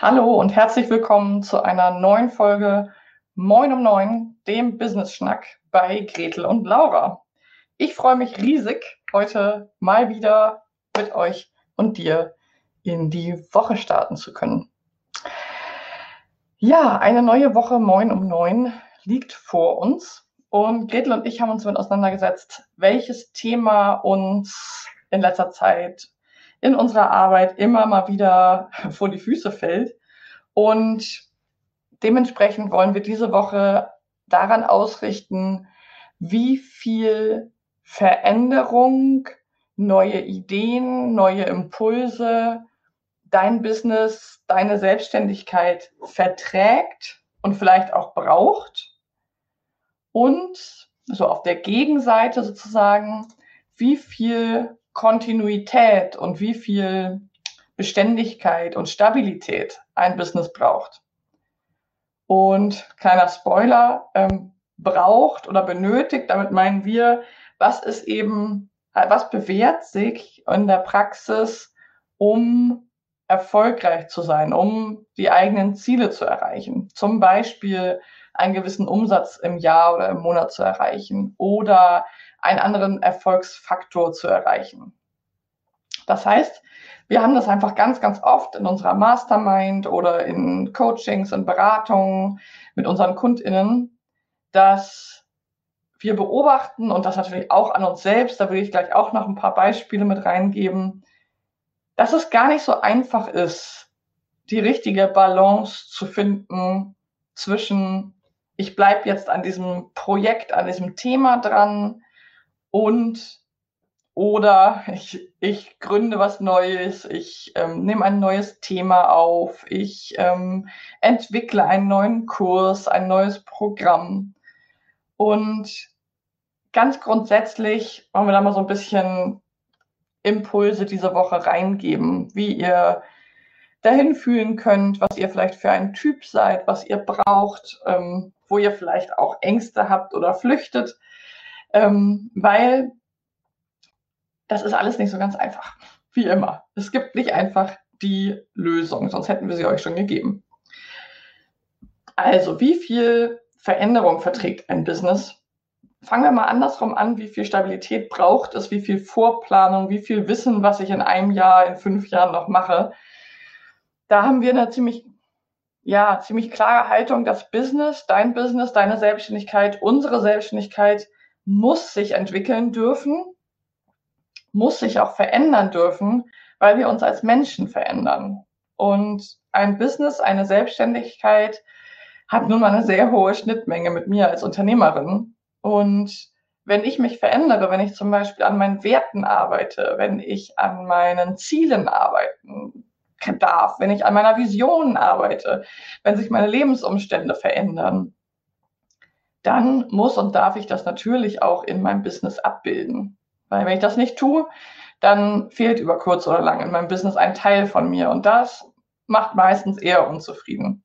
Hallo und herzlich willkommen zu einer neuen Folge Moin um Neun, dem Business Schnack bei Gretel und Laura. Ich freue mich riesig, heute mal wieder mit euch und dir in die Woche starten zu können. Ja, eine neue Woche Moin um neun liegt vor uns und Gretel und ich haben uns damit auseinandergesetzt, welches Thema uns in letzter Zeit in unserer Arbeit immer mal wieder vor die Füße fällt. Und dementsprechend wollen wir diese Woche daran ausrichten, wie viel Veränderung, neue Ideen, neue Impulse dein Business, deine Selbstständigkeit verträgt und vielleicht auch braucht. Und so auf der Gegenseite sozusagen, wie viel Kontinuität und wie viel Beständigkeit und Stabilität ein Business braucht. Und kleiner Spoiler, ähm, braucht oder benötigt, damit meinen wir, was ist eben, was bewährt sich in der Praxis, um erfolgreich zu sein, um die eigenen Ziele zu erreichen. Zum Beispiel einen gewissen Umsatz im Jahr oder im Monat zu erreichen oder einen anderen Erfolgsfaktor zu erreichen. Das heißt, wir haben das einfach ganz, ganz oft in unserer Mastermind oder in Coachings und Beratungen mit unseren KundInnen, dass wir beobachten und das natürlich auch an uns selbst, da will ich gleich auch noch ein paar Beispiele mit reingeben, dass es gar nicht so einfach ist, die richtige Balance zu finden zwischen, ich bleibe jetzt an diesem Projekt, an diesem Thema dran und oder ich, ich gründe was Neues, ich ähm, nehme ein neues Thema auf, ich ähm, entwickle einen neuen Kurs, ein neues Programm. Und ganz grundsätzlich wollen wir da mal so ein bisschen Impulse diese Woche reingeben, wie ihr dahin fühlen könnt, was ihr vielleicht für ein Typ seid, was ihr braucht, ähm, wo ihr vielleicht auch Ängste habt oder flüchtet, ähm, weil das ist alles nicht so ganz einfach, wie immer. Es gibt nicht einfach die Lösung, sonst hätten wir sie euch schon gegeben. Also, wie viel Veränderung verträgt ein Business? fangen wir mal andersrum an, wie viel Stabilität braucht es, wie viel Vorplanung, wie viel Wissen, was ich in einem Jahr, in fünf Jahren noch mache. Da haben wir eine ziemlich, ja, ziemlich klare Haltung, das Business, dein Business, deine Selbstständigkeit, unsere Selbstständigkeit muss sich entwickeln dürfen, muss sich auch verändern dürfen, weil wir uns als Menschen verändern. Und ein Business, eine Selbstständigkeit hat nun mal eine sehr hohe Schnittmenge mit mir als Unternehmerin. Und wenn ich mich verändere, wenn ich zum Beispiel an meinen Werten arbeite, wenn ich an meinen Zielen arbeiten darf, wenn ich an meiner Vision arbeite, wenn sich meine Lebensumstände verändern, dann muss und darf ich das natürlich auch in meinem Business abbilden. Weil wenn ich das nicht tue, dann fehlt über kurz oder lang in meinem Business ein Teil von mir und das macht meistens eher unzufrieden.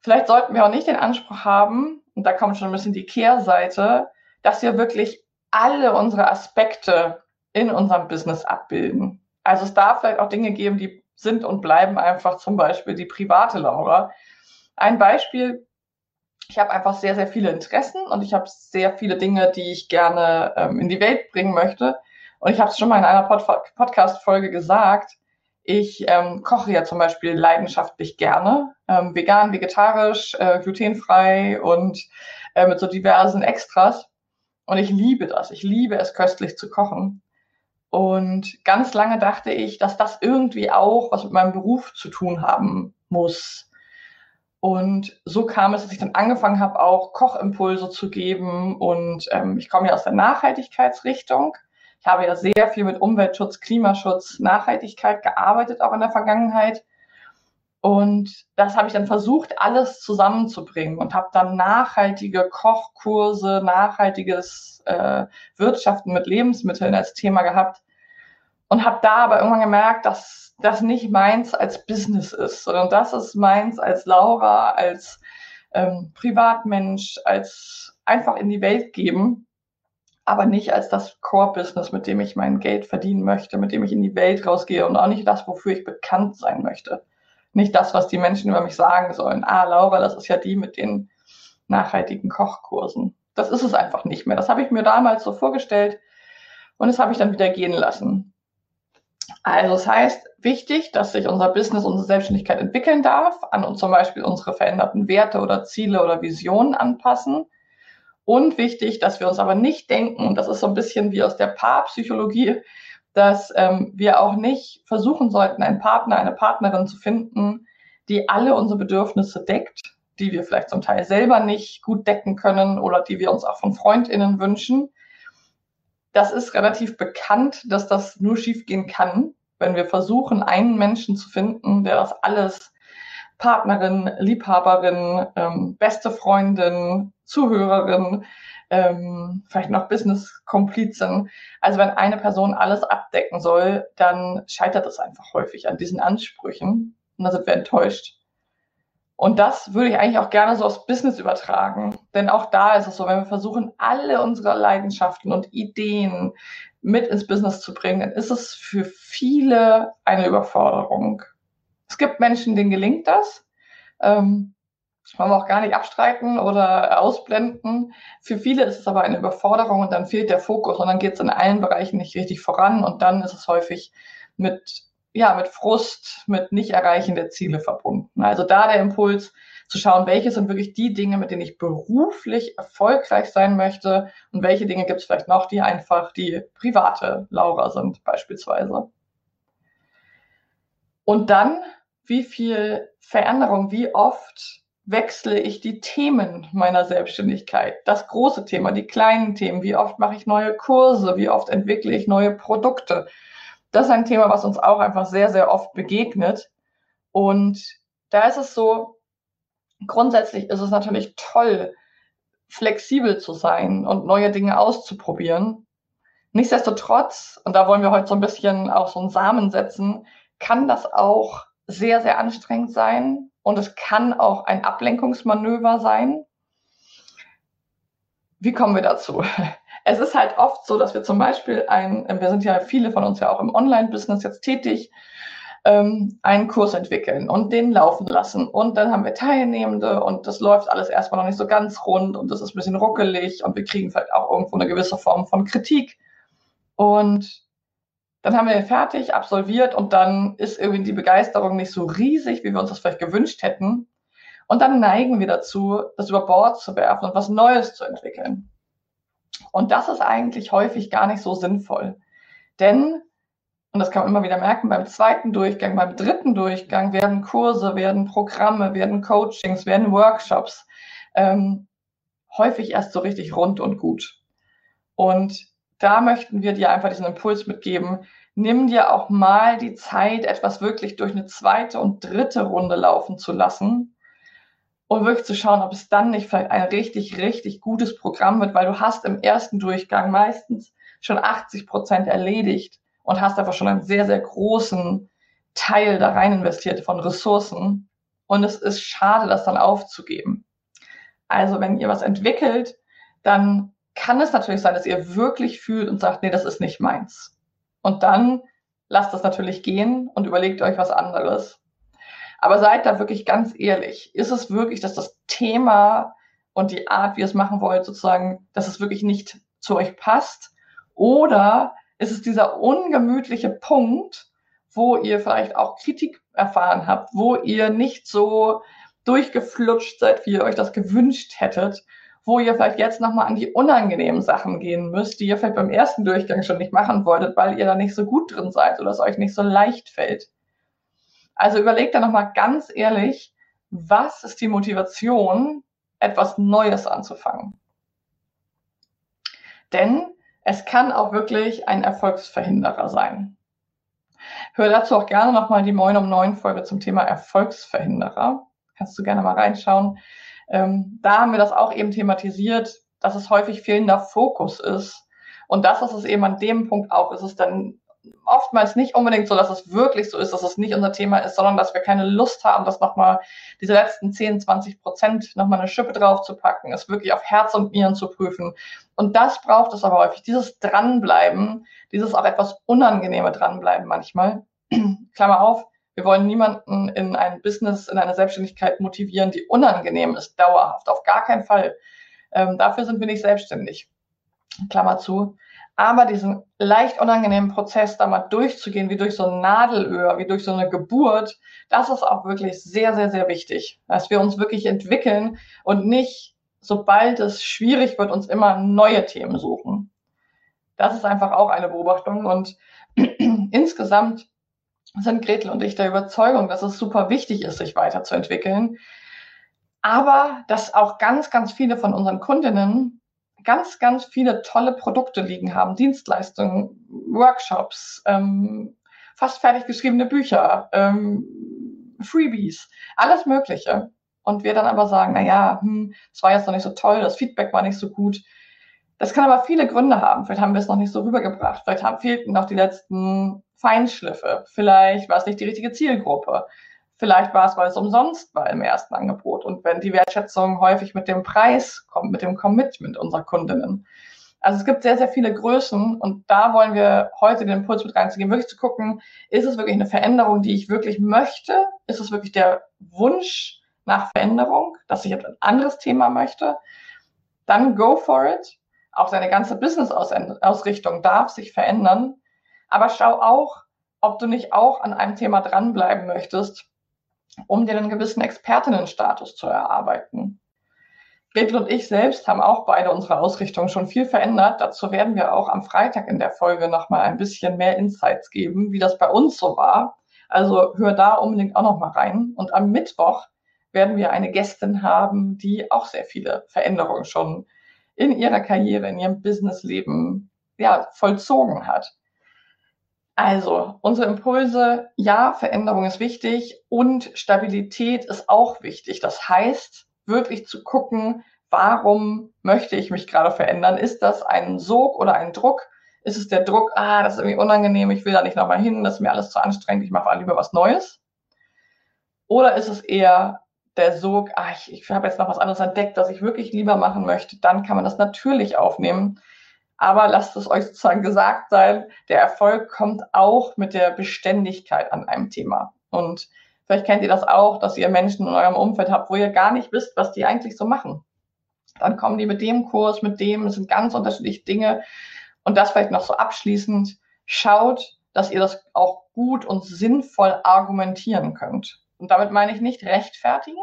Vielleicht sollten wir auch nicht den Anspruch haben, und da kommt schon ein bisschen die Kehrseite, dass wir wirklich alle unsere Aspekte in unserem Business abbilden. Also es darf vielleicht auch Dinge geben, die sind und bleiben einfach zum Beispiel die private Laura. Ein Beispiel, ich habe einfach sehr, sehr viele Interessen und ich habe sehr viele Dinge, die ich gerne ähm, in die Welt bringen möchte. Und ich habe es schon mal in einer Pod Podcast-Folge gesagt, Ich ähm, koche ja zum Beispiel leidenschaftlich gerne, ähm, vegan, vegetarisch, äh, glutenfrei und äh, mit so diversen Extras. Und ich liebe das. Ich liebe es, köstlich zu kochen. Und ganz lange dachte ich, dass das irgendwie auch was mit meinem Beruf zu tun haben muss. Und so kam es, dass ich dann angefangen habe, auch Kochimpulse zu geben. Und ähm, ich komme ja aus der Nachhaltigkeitsrichtung. Ich habe ja sehr viel mit Umweltschutz, Klimaschutz, Nachhaltigkeit gearbeitet, auch in der Vergangenheit. Und das habe ich dann versucht, alles zusammenzubringen und habe dann nachhaltige Kochkurse, nachhaltiges äh, Wirtschaften mit Lebensmitteln als Thema gehabt und habe da aber irgendwann gemerkt, dass das nicht meins als Business ist, sondern das ist meins als Laura, als ähm, Privatmensch, als einfach in die Welt geben, aber nicht als das Core-Business, mit dem ich mein Geld verdienen möchte, mit dem ich in die Welt rausgehe und auch nicht das, wofür ich bekannt sein möchte nicht das, was die Menschen über mich sagen sollen. Ah, Laura, das ist ja die mit den nachhaltigen Kochkursen. Das ist es einfach nicht mehr. Das habe ich mir damals so vorgestellt und das habe ich dann wieder gehen lassen. Also das heißt, wichtig, dass sich unser Business, unsere Selbstständigkeit entwickeln darf, an uns zum Beispiel unsere veränderten Werte oder Ziele oder Visionen anpassen. Und wichtig, dass wir uns aber nicht denken, und das ist so ein bisschen wie aus der Paarpsychologie, dass ähm, wir auch nicht versuchen sollten, einen Partner, eine Partnerin zu finden, die alle unsere Bedürfnisse deckt, die wir vielleicht zum Teil selber nicht gut decken können oder die wir uns auch von Freundinnen wünschen. Das ist relativ bekannt, dass das nur schiefgehen kann, wenn wir versuchen, einen Menschen zu finden, der das alles Partnerin, Liebhaberin, ähm, beste Freundin, Zuhörerin, ähm, vielleicht noch Business-Komplizen. Also wenn eine Person alles abdecken soll, dann scheitert es einfach häufig an diesen Ansprüchen und dann sind wir enttäuscht. Und das würde ich eigentlich auch gerne so aufs Business übertragen. Denn auch da ist es so, wenn wir versuchen, alle unsere Leidenschaften und Ideen mit ins Business zu bringen, dann ist es für viele eine Überforderung. Es gibt Menschen, denen gelingt das. Ähm, wollen wir auch gar nicht abstreiten oder ausblenden. Für viele ist es aber eine Überforderung und dann fehlt der Fokus und dann geht es in allen Bereichen nicht richtig voran und dann ist es häufig mit, ja, mit Frust, mit Nicht-Erreichen der Ziele verbunden. Also da der Impuls zu schauen, welche sind wirklich die Dinge, mit denen ich beruflich erfolgreich sein möchte und welche Dinge gibt es vielleicht noch, die einfach die private Laura sind beispielsweise. Und dann, wie viel Veränderung, wie oft wechsle ich die Themen meiner Selbstständigkeit. Das große Thema, die kleinen Themen. Wie oft mache ich neue Kurse? Wie oft entwickle ich neue Produkte? Das ist ein Thema, was uns auch einfach sehr, sehr oft begegnet. Und da ist es so, grundsätzlich ist es natürlich toll, flexibel zu sein und neue Dinge auszuprobieren. Nichtsdestotrotz, und da wollen wir heute so ein bisschen auch so einen Samen setzen, kann das auch sehr, sehr anstrengend sein, und es kann auch ein Ablenkungsmanöver sein. Wie kommen wir dazu? Es ist halt oft so, dass wir zum Beispiel ein, wir sind ja viele von uns ja auch im Online-Business jetzt tätig, ähm, einen Kurs entwickeln und den laufen lassen. Und dann haben wir Teilnehmende und das läuft alles erstmal noch nicht so ganz rund und das ist ein bisschen ruckelig und wir kriegen vielleicht auch irgendwo eine gewisse Form von Kritik. Und dann haben wir den fertig, absolviert und dann ist irgendwie die Begeisterung nicht so riesig, wie wir uns das vielleicht gewünscht hätten. Und dann neigen wir dazu, das über Bord zu werfen und was Neues zu entwickeln. Und das ist eigentlich häufig gar nicht so sinnvoll. Denn, und das kann man immer wieder merken, beim zweiten Durchgang, beim dritten Durchgang werden Kurse, werden Programme, werden Coachings, werden Workshops ähm, häufig erst so richtig rund und gut. Und da möchten wir dir einfach diesen Impuls mitgeben. Nimm dir auch mal die Zeit, etwas wirklich durch eine zweite und dritte Runde laufen zu lassen und wirklich zu schauen, ob es dann nicht vielleicht ein richtig, richtig gutes Programm wird, weil du hast im ersten Durchgang meistens schon 80 Prozent erledigt und hast einfach schon einen sehr, sehr großen Teil da rein investiert von Ressourcen. Und es ist schade, das dann aufzugeben. Also wenn ihr was entwickelt, dann kann es natürlich sein, dass ihr wirklich fühlt und sagt, nee, das ist nicht meins. Und dann lasst das natürlich gehen und überlegt euch was anderes. Aber seid da wirklich ganz ehrlich. Ist es wirklich, dass das Thema und die Art, wie ihr es machen wollt, sozusagen, dass es wirklich nicht zu euch passt? Oder ist es dieser ungemütliche Punkt, wo ihr vielleicht auch Kritik erfahren habt, wo ihr nicht so durchgeflutscht seid, wie ihr euch das gewünscht hättet, wo ihr vielleicht jetzt nochmal an die unangenehmen Sachen gehen müsst, die ihr vielleicht beim ersten Durchgang schon nicht machen wolltet, weil ihr da nicht so gut drin seid oder es euch nicht so leicht fällt. Also überlegt da nochmal ganz ehrlich, was ist die Motivation, etwas Neues anzufangen? Denn es kann auch wirklich ein Erfolgsverhinderer sein. Hör dazu auch gerne nochmal die Moin um 9 Folge zum Thema Erfolgsverhinderer. Kannst du gerne mal reinschauen. Ähm, da haben wir das auch eben thematisiert, dass es häufig fehlender Fokus ist. Und das ist es eben an dem Punkt auch. Ist es dann oftmals nicht unbedingt so, dass es wirklich so ist, dass es nicht unser Thema ist, sondern dass wir keine Lust haben, das nochmal, diese letzten 10, 20 Prozent nochmal eine Schippe drauf zu packen, es wirklich auf Herz und Nieren zu prüfen. Und das braucht es aber häufig, dieses Dranbleiben, dieses auch etwas unangenehme Dranbleiben manchmal. Klammer auf, wir wollen niemanden in ein Business, in eine Selbstständigkeit motivieren, die unangenehm ist, dauerhaft. Auf gar keinen Fall. Ähm, dafür sind wir nicht selbstständig. Klammer zu. Aber diesen leicht unangenehmen Prozess da mal durchzugehen, wie durch so ein Nadelöhr, wie durch so eine Geburt, das ist auch wirklich sehr, sehr, sehr wichtig, dass wir uns wirklich entwickeln und nicht, sobald es schwierig wird, uns immer neue Themen suchen. Das ist einfach auch eine Beobachtung und insgesamt sind Gretel und ich der Überzeugung, dass es super wichtig ist, sich weiterzuentwickeln. Aber dass auch ganz, ganz viele von unseren Kundinnen ganz, ganz viele tolle Produkte liegen haben, Dienstleistungen, Workshops, ähm, fast fertig geschriebene Bücher, ähm, Freebies, alles Mögliche. Und wir dann aber sagen, na ja, hm, das war jetzt noch nicht so toll, das Feedback war nicht so gut. Das kann aber viele Gründe haben. Vielleicht haben wir es noch nicht so rübergebracht. Vielleicht haben, fehlten noch die letzten Feinschliffe. Vielleicht war es nicht die richtige Zielgruppe. Vielleicht war es, weil es umsonst war im ersten Angebot. Und wenn die Wertschätzung häufig mit dem Preis kommt, mit dem Commitment unserer Kundinnen. Also es gibt sehr, sehr viele Größen und da wollen wir heute den Impuls mit reinzugehen, wirklich zu gucken, ist es wirklich eine Veränderung, die ich wirklich möchte? Ist es wirklich der Wunsch nach Veränderung, dass ich ein anderes Thema möchte? Dann go for it. Auch deine ganze Business-Ausrichtung darf sich verändern. Aber schau auch, ob du nicht auch an einem Thema dranbleiben möchtest, um dir einen gewissen Expertinnenstatus zu erarbeiten. Gretel und ich selbst haben auch beide unsere Ausrichtung schon viel verändert. Dazu werden wir auch am Freitag in der Folge nochmal ein bisschen mehr Insights geben, wie das bei uns so war. Also hör da unbedingt auch nochmal rein. Und am Mittwoch werden wir eine Gästin haben, die auch sehr viele Veränderungen schon in ihrer Karriere, in ihrem Businessleben ja, vollzogen hat. Also, unsere Impulse, ja, Veränderung ist wichtig und Stabilität ist auch wichtig. Das heißt, wirklich zu gucken, warum möchte ich mich gerade verändern? Ist das ein Sog oder ein Druck? Ist es der Druck, ah, das ist irgendwie unangenehm, ich will da nicht nochmal hin, das ist mir alles zu anstrengend, ich mache lieber was Neues? Oder ist es eher der Sog, ah, ich, ich habe jetzt noch was anderes entdeckt, das ich wirklich lieber machen möchte? Dann kann man das natürlich aufnehmen aber lasst es euch sozusagen gesagt sein, der Erfolg kommt auch mit der Beständigkeit an einem Thema. Und vielleicht kennt ihr das auch, dass ihr Menschen in eurem Umfeld habt, wo ihr gar nicht wisst, was die eigentlich so machen. Dann kommen die mit dem Kurs, mit dem, es sind ganz unterschiedliche Dinge. Und das vielleicht noch so abschließend. Schaut, dass ihr das auch gut und sinnvoll argumentieren könnt. Und damit meine ich nicht rechtfertigen,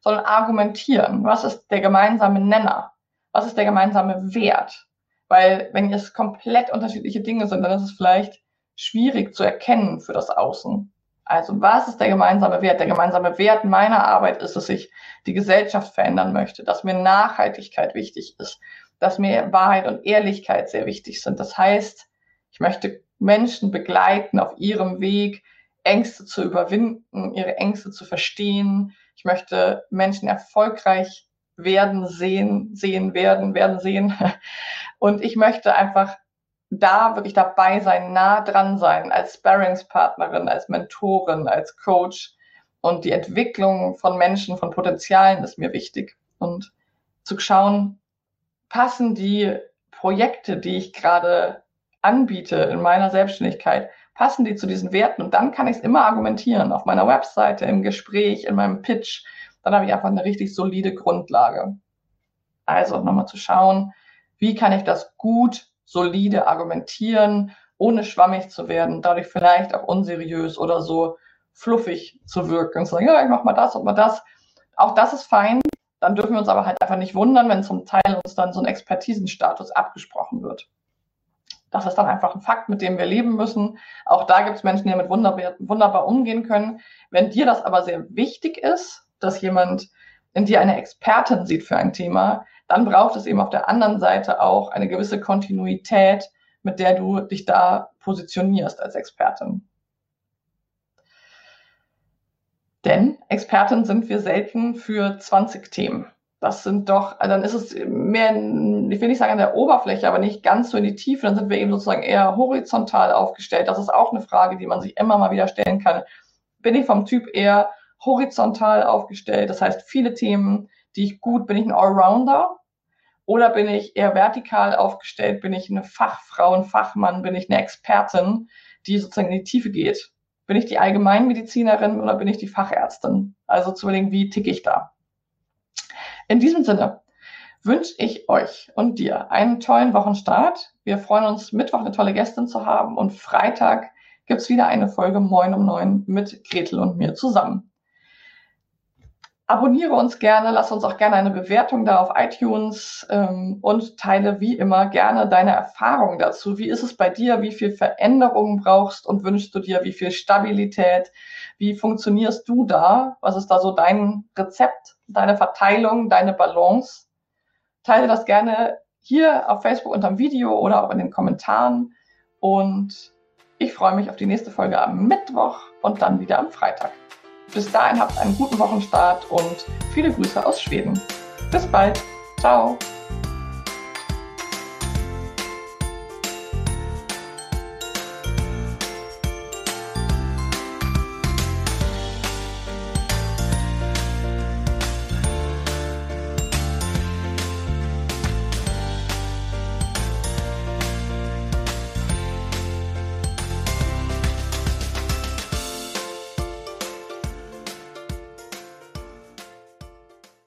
sondern argumentieren. Was ist der gemeinsame Nenner? Was ist der gemeinsame Wert? Weil wenn es komplett unterschiedliche Dinge sind, dann ist es vielleicht schwierig zu erkennen für das Außen. Also was ist der gemeinsame Wert? Der gemeinsame Wert meiner Arbeit ist, dass ich die Gesellschaft verändern möchte, dass mir Nachhaltigkeit wichtig ist, dass mir Wahrheit und Ehrlichkeit sehr wichtig sind. Das heißt, ich möchte Menschen begleiten auf ihrem Weg, Ängste zu überwinden, ihre Ängste zu verstehen. Ich möchte Menschen erfolgreich werden, sehen, sehen, werden, werden, sehen. Und ich möchte einfach da wirklich dabei sein, nah dran sein, als Sparringspartnerin, als Mentorin, als Coach. Und die Entwicklung von Menschen, von Potenzialen ist mir wichtig. Und zu schauen, passen die Projekte, die ich gerade anbiete in meiner Selbstständigkeit, passen die zu diesen Werten? Und dann kann ich es immer argumentieren, auf meiner Webseite, im Gespräch, in meinem Pitch dann habe ich einfach eine richtig solide Grundlage. Also nochmal zu schauen, wie kann ich das gut, solide argumentieren ohne schwammig zu werden, dadurch vielleicht auch unseriös oder so fluffig zu wirken und zu sagen, ja, ich mach mal das und mal das. Auch das ist fein. Dann dürfen wir uns aber halt einfach nicht wundern, wenn zum Teil uns dann so ein Expertisenstatus abgesprochen wird. Das ist dann einfach ein Fakt, mit dem wir leben müssen. Auch da gibt es Menschen, die damit wunderbar, wunderbar umgehen können. Wenn dir das aber sehr wichtig ist, dass jemand in dir eine Expertin sieht für ein Thema, dann braucht es eben auf der anderen Seite auch eine gewisse Kontinuität, mit der du dich da positionierst als Expertin. Denn Expertin sind wir selten für 20 Themen. Das sind doch, also dann ist es mehr, ich will nicht sagen an der Oberfläche, aber nicht ganz so in die Tiefe. Dann sind wir eben sozusagen eher horizontal aufgestellt. Das ist auch eine Frage, die man sich immer mal wieder stellen kann. Bin ich vom Typ eher horizontal aufgestellt? Das heißt, viele Themen, die ich gut, bin ich ein Allrounder? Oder bin ich eher vertikal aufgestellt? Bin ich eine Fachfrau, ein Fachmann? Bin ich eine Expertin, die sozusagen in die Tiefe geht? Bin ich die Allgemeinmedizinerin oder bin ich die Fachärztin? Also zu überlegen, wie ticke ich da? In diesem Sinne wünsche ich euch und dir einen tollen Wochenstart. Wir freuen uns, Mittwoch eine tolle Gästin zu haben und Freitag gibt es wieder eine Folge Moin um neun mit Gretel und mir zusammen. Abonniere uns gerne, lass uns auch gerne eine Bewertung da auf iTunes ähm, und teile wie immer gerne deine Erfahrungen dazu. Wie ist es bei dir? Wie viel Veränderungen brauchst und wünschst du dir? Wie viel Stabilität? Wie funktionierst du da? Was ist da so dein Rezept, deine Verteilung, deine Balance? Teile das gerne hier auf Facebook unter dem Video oder auch in den Kommentaren. Und ich freue mich auf die nächste Folge am Mittwoch und dann wieder am Freitag. Bis dahin habt einen guten Wochenstart und viele Grüße aus Schweden. Bis bald. Ciao.